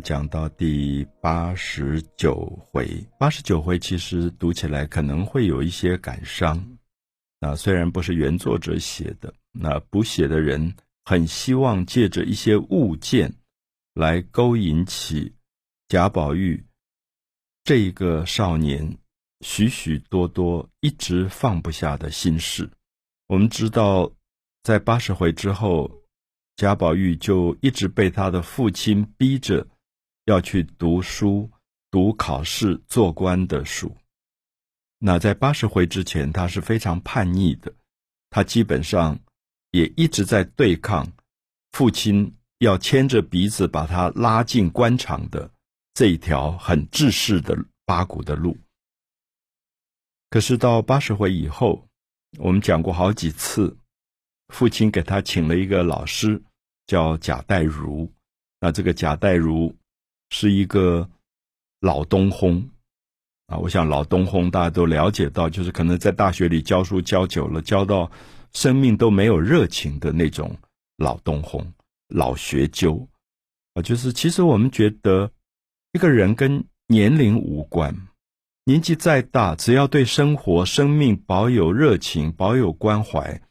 》讲到第八十九回，八十九回其实读起来可能会有一些感伤。啊，虽然不是原作者写的，那补写的人很希望借着一些物件来勾引起贾宝玉这一个少年许许多多一直放不下的心事。我们知道，在八十回之后。贾宝玉就一直被他的父亲逼着要去读书、读考试、做官的书。那在八十回之前，他是非常叛逆的，他基本上也一直在对抗父亲要牵着鼻子把他拉进官场的这一条很制式的八股的路。可是到八十回以后，我们讲过好几次，父亲给他请了一个老师。叫贾代儒，那这个贾代儒是一个老东烘啊。我想老东烘大家都了解到，就是可能在大学里教书教久了，教到生命都没有热情的那种老东烘、老学究啊。就是其实我们觉得一个人跟年龄无关，年纪再大，只要对生活、生命保有热情、保有关怀，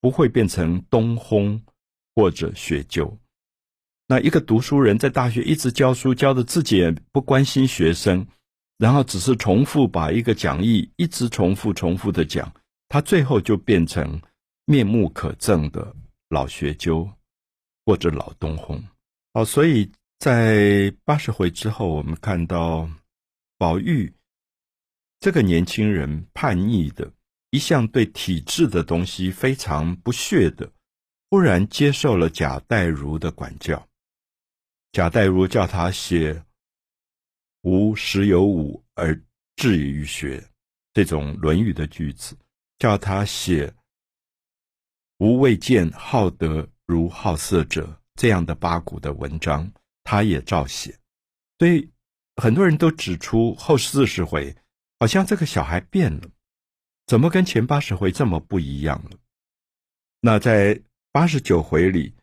不会变成东烘。或者学究，那一个读书人在大学一直教书，教的自己也不关心学生，然后只是重复把一个讲义一直重复重复的讲，他最后就变成面目可憎的老学究或者老东烘。好，所以在八十回之后，我们看到宝玉这个年轻人叛逆的，一向对体制的东西非常不屑的。忽然接受了贾代儒的管教，贾代儒叫他写“吾十有五而志于学”这种《论语》的句子，叫他写“吾未见好德如好色者”这样的八股的文章，他也照写。所以很多人都指出后四十回好像这个小孩变了，怎么跟前八十回这么不一样了？那在。八十九回里，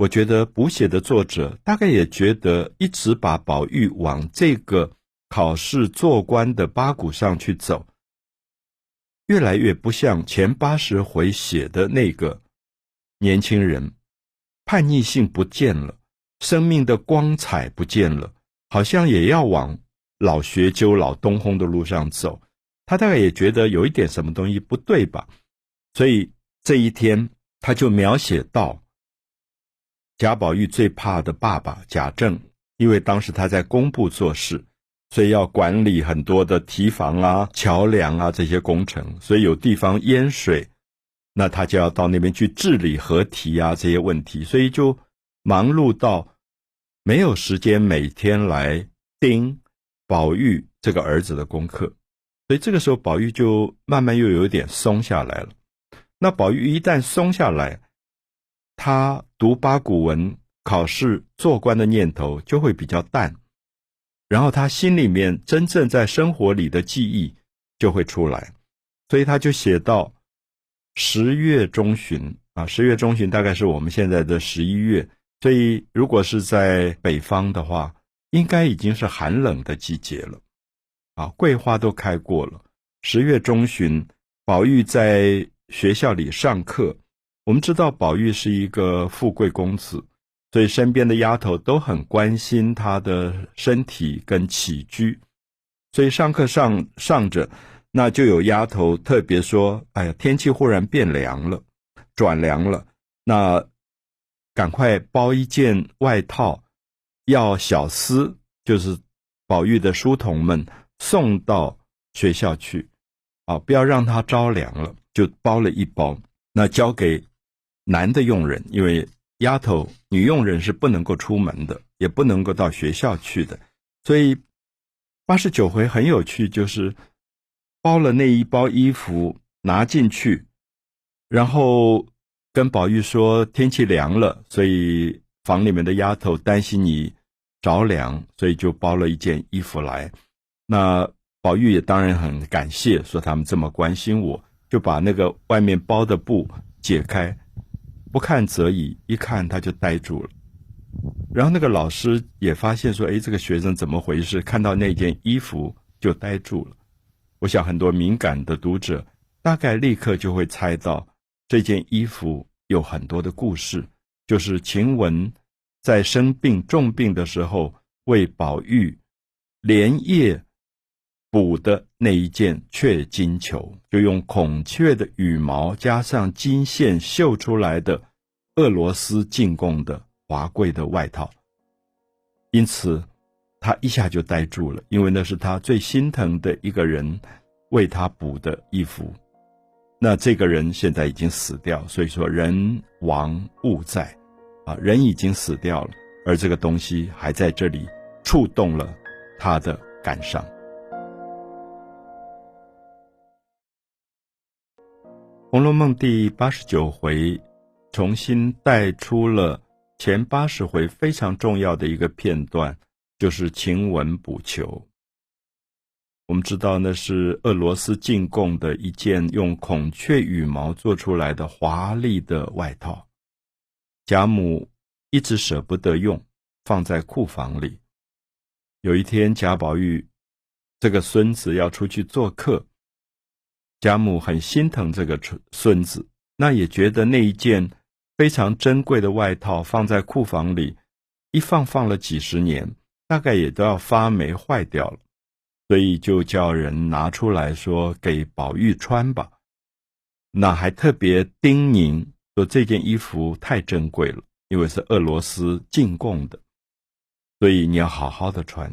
我觉得补写的作者大概也觉得，一直把宝玉往这个考试做官的八股上去走，越来越不像前八十回写的那个年轻人，叛逆性不见了，生命的光彩不见了，好像也要往老学究、老东烘的路上走。他大概也觉得有一点什么东西不对吧，所以这一天。他就描写到，贾宝玉最怕的爸爸贾政，因为当时他在工部做事，所以要管理很多的堤防啊、桥梁啊这些工程，所以有地方淹水，那他就要到那边去治理河堤啊这些问题，所以就忙碌到没有时间每天来盯宝玉这个儿子的功课，所以这个时候宝玉就慢慢又有点松下来了。那宝玉一旦松下来，他读八股文、考试、做官的念头就会比较淡，然后他心里面真正在生活里的记忆就会出来，所以他就写到十月中旬啊，十月中旬大概是我们现在的十一月，所以如果是在北方的话，应该已经是寒冷的季节了，啊，桂花都开过了。十月中旬，宝玉在。学校里上课，我们知道宝玉是一个富贵公子，所以身边的丫头都很关心他的身体跟起居。所以上课上上着，那就有丫头特别说：“哎呀，天气忽然变凉了，转凉了，那赶快包一件外套，要小厮，就是宝玉的书童们送到学校去，啊，不要让他着凉了。”就包了一包，那交给男的佣人，因为丫头女佣人是不能够出门的，也不能够到学校去的，所以八十九回很有趣，就是包了那一包衣服拿进去，然后跟宝玉说天气凉了，所以房里面的丫头担心你着凉，所以就包了一件衣服来。那宝玉也当然很感谢，说他们这么关心我。就把那个外面包的布解开，不看则已，一看他就呆住了。然后那个老师也发现说：“哎，这个学生怎么回事？看到那件衣服就呆住了。”我想很多敏感的读者大概立刻就会猜到这件衣服有很多的故事，就是晴雯在生病重病的时候为宝玉连夜补的那一件雀金裘，就用孔雀的羽毛加上金线绣出来的俄罗斯进贡的华贵的外套，因此。他一下就呆住了，因为那是他最心疼的一个人为他补的衣服。那这个人现在已经死掉，所以说人亡物在，啊，人已经死掉了，而这个东西还在这里触动了他的感伤。《红楼梦》第八十九回重新带出了前八十回非常重要的一个片段。就是晴雯补裘。我们知道那是俄罗斯进贡的一件用孔雀羽毛做出来的华丽的外套，贾母一直舍不得用，放在库房里。有一天，贾宝玉这个孙子要出去做客，贾母很心疼这个孙孙子，那也觉得那一件非常珍贵的外套放在库房里，一放放了几十年。大概也都要发霉坏掉了，所以就叫人拿出来说给宝玉穿吧。那还特别叮咛说这件衣服太珍贵了，因为是俄罗斯进贡的，所以你要好好的穿。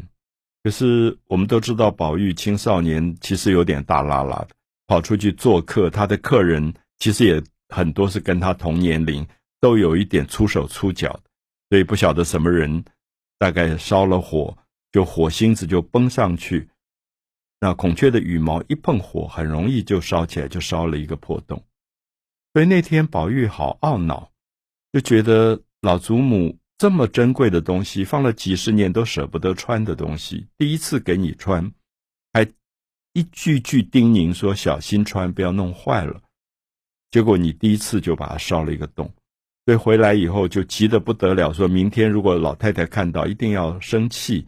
可是我们都知道，宝玉青少年其实有点大拉拉的，跑出去做客，他的客人其实也很多是跟他同年龄，都有一点出手出脚，所以不晓得什么人。大概烧了火，就火星子就崩上去。那孔雀的羽毛一碰火，很容易就烧起来，就烧了一个破洞。所以那天宝玉好懊恼，就觉得老祖母这么珍贵的东西，放了几十年都舍不得穿的东西，第一次给你穿，还一句句叮咛说小心穿，不要弄坏了。结果你第一次就把它烧了一个洞。所以回来以后就急得不得了，说明天如果老太太看到，一定要生气，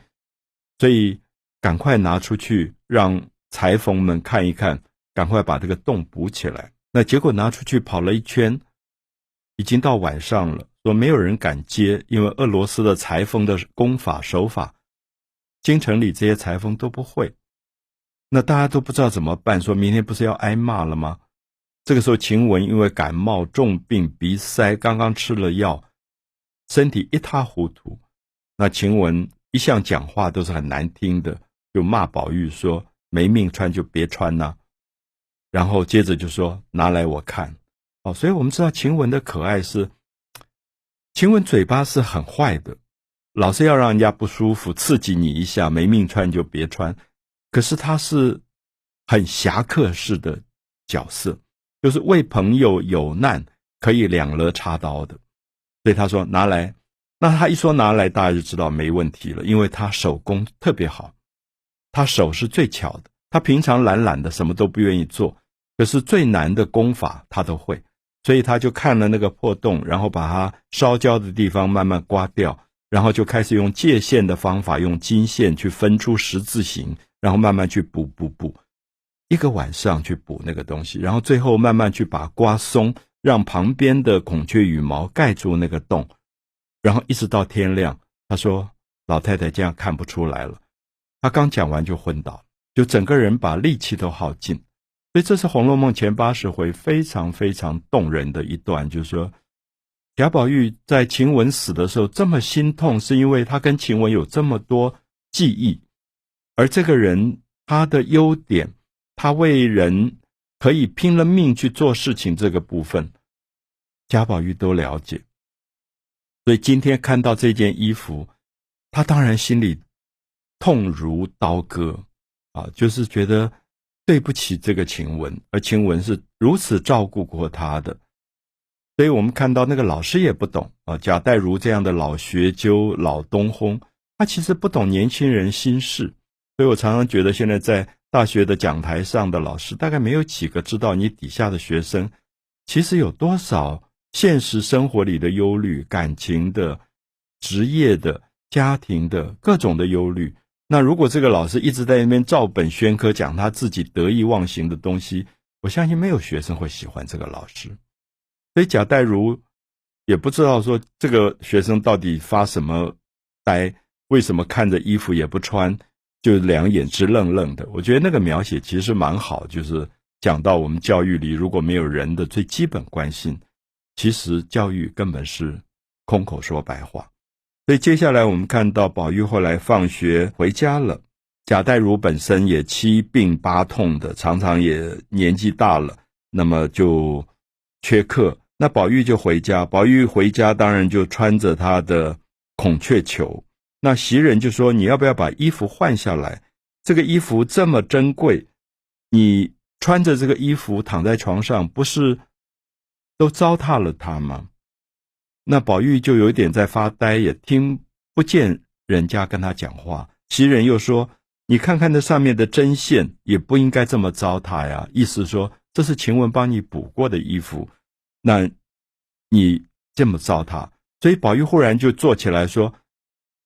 所以赶快拿出去让裁缝们看一看，赶快把这个洞补起来。那结果拿出去跑了一圈，已经到晚上了，说没有人敢接，因为俄罗斯的裁缝的功法手法，京城里这些裁缝都不会，那大家都不知道怎么办，说明天不是要挨骂了吗？这个时候，晴雯因为感冒重病，鼻塞，刚刚吃了药，身体一塌糊涂。那晴雯一向讲话都是很难听的，就骂宝玉说：“没命穿就别穿呐。”然后接着就说：“拿来我看。”哦，所以我们知道晴雯的可爱是，晴雯嘴巴是很坏的，老是要让人家不舒服，刺激你一下，没命穿就别穿。可是他是很侠客式的角色。就是为朋友有难可以两肋插刀的，所以他说拿来，那他一说拿来，大家就知道没问题了，因为他手工特别好，他手是最巧的。他平常懒懒的，什么都不愿意做，可是最难的功法他都会，所以他就看了那个破洞，然后把它烧焦的地方慢慢刮掉，然后就开始用界线的方法，用金线去分出十字形，然后慢慢去补补补。一个晚上去补那个东西，然后最后慢慢去把刮松，让旁边的孔雀羽毛盖住那个洞，然后一直到天亮。他说：“老太太这样看不出来了。”他刚讲完就昏倒，就整个人把力气都耗尽。所以这是《红楼梦》前八十回非常非常动人的一段，就是说贾宝玉在晴雯死的时候这么心痛，是因为他跟晴雯有这么多记忆，而这个人他的优点。他为人可以拼了命去做事情，这个部分，贾宝玉都了解。所以今天看到这件衣服，他当然心里痛如刀割啊，就是觉得对不起这个晴雯，而晴雯是如此照顾过他的。所以我们看到那个老师也不懂啊，贾代儒这样的老学究、老东烘，他其实不懂年轻人心事。所以我常常觉得现在在。大学的讲台上的老师，大概没有几个知道你底下的学生，其实有多少现实生活里的忧虑、感情的职业的、家庭的各种的忧虑。那如果这个老师一直在那边照本宣科讲他自己得意忘形的东西，我相信没有学生会喜欢这个老师。所以贾代儒也不知道说这个学生到底发什么呆，为什么看着衣服也不穿，就两眼直愣愣的。我觉得那个描写其实蛮好，就是讲到我们教育里如果没有人的最基本关心，其实教育根本是空口说白话。所以接下来我们看到宝玉后来放学回家了，贾代儒本身也七病八痛的，常常也年纪大了，那么就缺课。那宝玉就回家，宝玉回家当然就穿着他的孔雀裘。那袭人就说：“你要不要把衣服换下来？这个衣服这么珍贵，你穿着这个衣服躺在床上，不是都糟蹋了它吗？”那宝玉就有点在发呆，也听不见人家跟他讲话。袭人又说：“你看看那上面的针线，也不应该这么糟蹋呀。”意思说这是晴雯帮你补过的衣服，那你这么糟蹋，所以宝玉忽然就坐起来说：“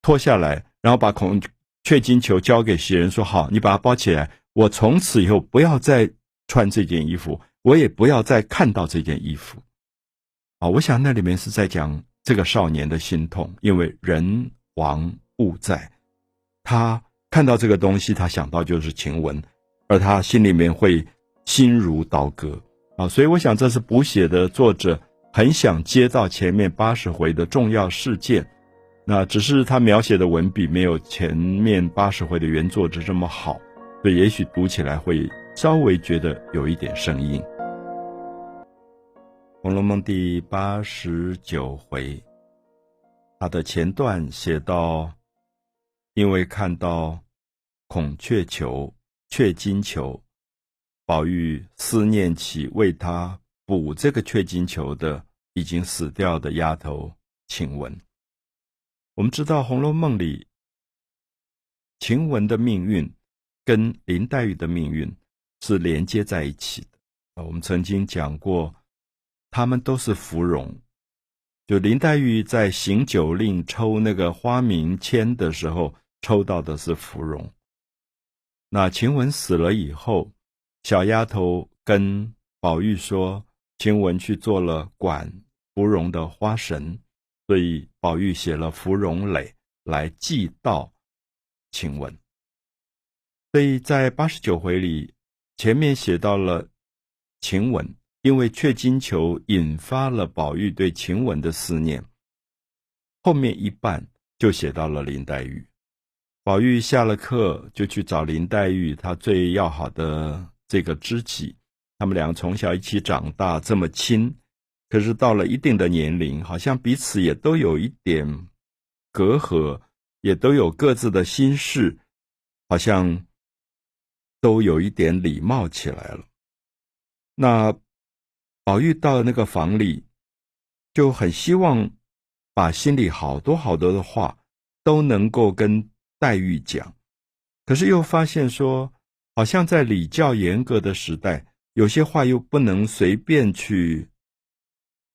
脱下来，然后把孔雀金球交给袭人，说好，你把它包起来。我从此以后不要再穿这件衣服，我也不要再看到这件衣服。”啊，我想那里面是在讲这个少年的心痛，因为人亡物在，他看到这个东西，他想到就是晴雯，而他心里面会心如刀割啊，所以我想这是补写的作者很想接到前面八十回的重要事件，那只是他描写的文笔没有前面八十回的原作者这么好，所以也许读起来会稍微觉得有一点生硬。《红楼梦》第八十九回，他的前段写到，因为看到孔雀裘、雀金裘，宝玉思念起为他补这个雀金裘的已经死掉的丫头晴雯。我们知道，《红楼梦》里晴雯的命运跟林黛玉的命运是连接在一起的。啊我们曾经讲过。他们都是芙蓉，就林黛玉在行酒令抽那个花名签的时候，抽到的是芙蓉。那晴雯死了以后，小丫头跟宝玉说，晴雯去做了管芙蓉的花神，所以宝玉写了芙蓉垒来祭悼晴雯。所以在八十九回里，前面写到了晴雯。因为雀金球引发了宝玉对晴雯的思念，后面一半就写到了林黛玉。宝玉下了课就去找林黛玉，他最要好的这个知己，他们俩从小一起长大，这么亲。可是到了一定的年龄，好像彼此也都有一点隔阂，也都有各自的心事，好像都有一点礼貌起来了。那。宝玉到了那个房里，就很希望把心里好多好多的话都能够跟黛玉讲，可是又发现说，好像在礼教严格的时代，有些话又不能随便去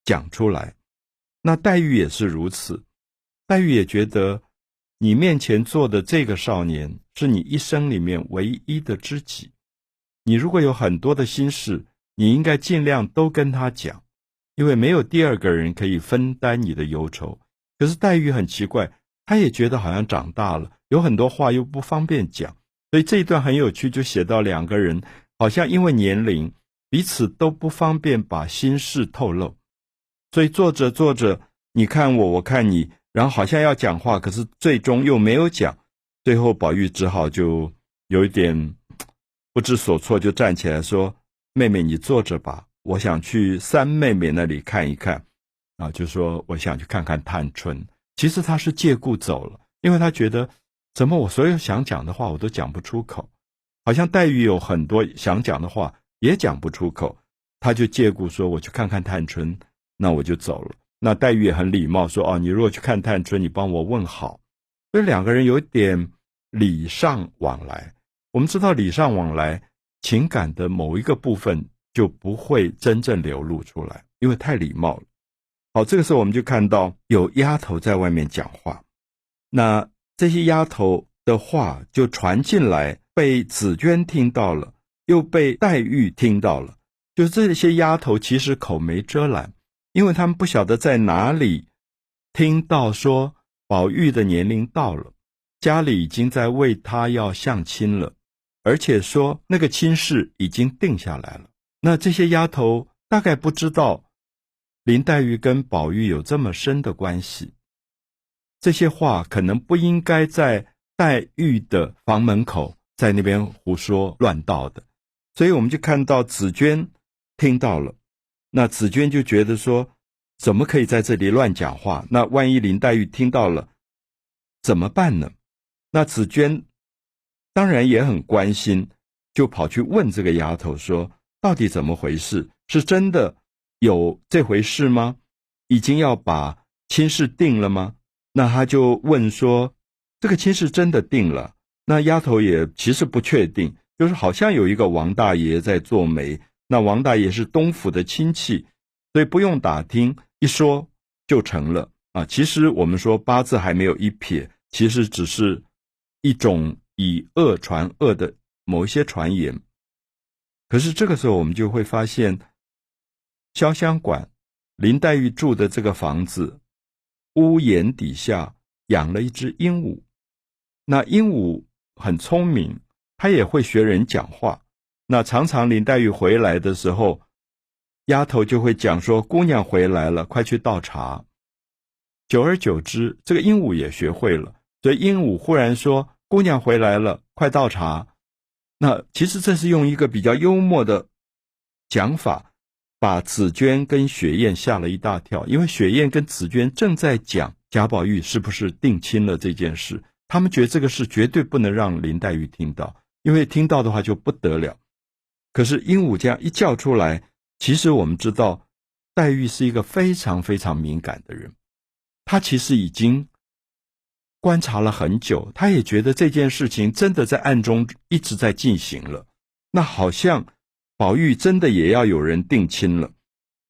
讲出来。那黛玉也是如此，黛玉也觉得你面前坐的这个少年是你一生里面唯一的知己，你如果有很多的心事。你应该尽量都跟他讲，因为没有第二个人可以分担你的忧愁。可是黛玉很奇怪，她也觉得好像长大了，有很多话又不方便讲。所以这一段很有趣，就写到两个人好像因为年龄，彼此都不方便把心事透露。所以做着做着，你看我，我看你，然后好像要讲话，可是最终又没有讲。最后宝玉只好就有一点不知所措，就站起来说。妹妹，你坐着吧，我想去三妹妹那里看一看，啊，就说我想去看看探春。其实他是借故走了，因为他觉得，怎么我所有想讲的话我都讲不出口，好像黛玉有很多想讲的话也讲不出口，他就借故说我去看看探春，那我就走了。那黛玉也很礼貌说，哦，你如果去看探春，你帮我问好。所以两个人有点礼尚往来。我们知道礼尚往来。情感的某一个部分就不会真正流露出来，因为太礼貌了。好，这个时候我们就看到有丫头在外面讲话，那这些丫头的话就传进来，被紫娟听到了，又被黛玉听到了。就这些丫头其实口没遮拦，因为他们不晓得在哪里听到说宝玉的年龄到了，家里已经在为他要相亲了，而且说那个亲事已经定下来了。那这些丫头大概不知道。林黛玉跟宝玉有这么深的关系，这些话可能不应该在黛玉的房门口在那边胡说乱道的，所以我们就看到紫娟听到了，那紫娟就觉得说，怎么可以在这里乱讲话？那万一林黛玉听到了怎么办呢？那紫娟当然也很关心，就跑去问这个丫头说，到底怎么回事？是真的？有这回事吗？已经要把亲事定了吗？那他就问说：“这个亲事真的定了？”那丫头也其实不确定，就是好像有一个王大爷在做媒。那王大爷是东府的亲戚，所以不用打听，一说就成了啊。其实我们说八字还没有一撇，其实只是一种以恶传恶的某一些传言。可是这个时候，我们就会发现。潇湘馆，林黛玉住的这个房子，屋檐底下养了一只鹦鹉。那鹦鹉很聪明，它也会学人讲话。那常常林黛玉回来的时候，丫头就会讲说：“姑娘回来了，快去倒茶。”久而久之，这个鹦鹉也学会了。所以鹦鹉忽然说：“姑娘回来了，快倒茶。”那其实这是用一个比较幽默的讲法。把紫娟跟雪雁吓了一大跳，因为雪雁跟紫娟正在讲贾宝玉是不是定亲了这件事，他们觉得这个事绝对不能让林黛玉听到，因为听到的话就不得了。可是鹦鹉这样一叫出来，其实我们知道，黛玉是一个非常非常敏感的人，她其实已经观察了很久，她也觉得这件事情真的在暗中一直在进行了，那好像。宝玉真的也要有人定亲了，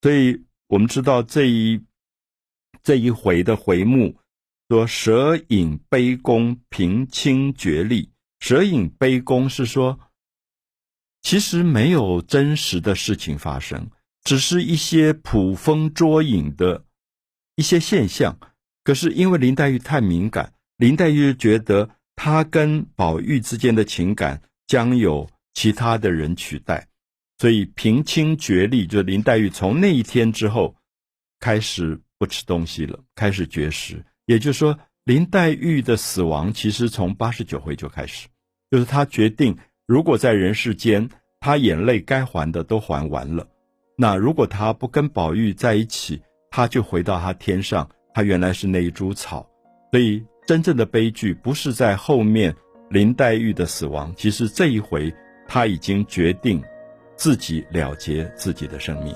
所以我们知道这一这一回的回目说“蛇影杯弓，平清绝丽”。蛇影杯弓是说，其实没有真实的事情发生，只是一些捕风捉影的一些现象。可是因为林黛玉太敏感，林黛玉觉得她跟宝玉之间的情感将有其他的人取代。所以平清绝力，就林黛玉从那一天之后开始不吃东西了，开始绝食。也就是说，林黛玉的死亡其实从八十九回就开始，就是她决定，如果在人世间，他眼泪该还的都还完了，那如果他不跟宝玉在一起，他就回到他天上，他原来是那一株草。所以真正的悲剧不是在后面林黛玉的死亡，其实这一回他已经决定。自己了结自己的生命。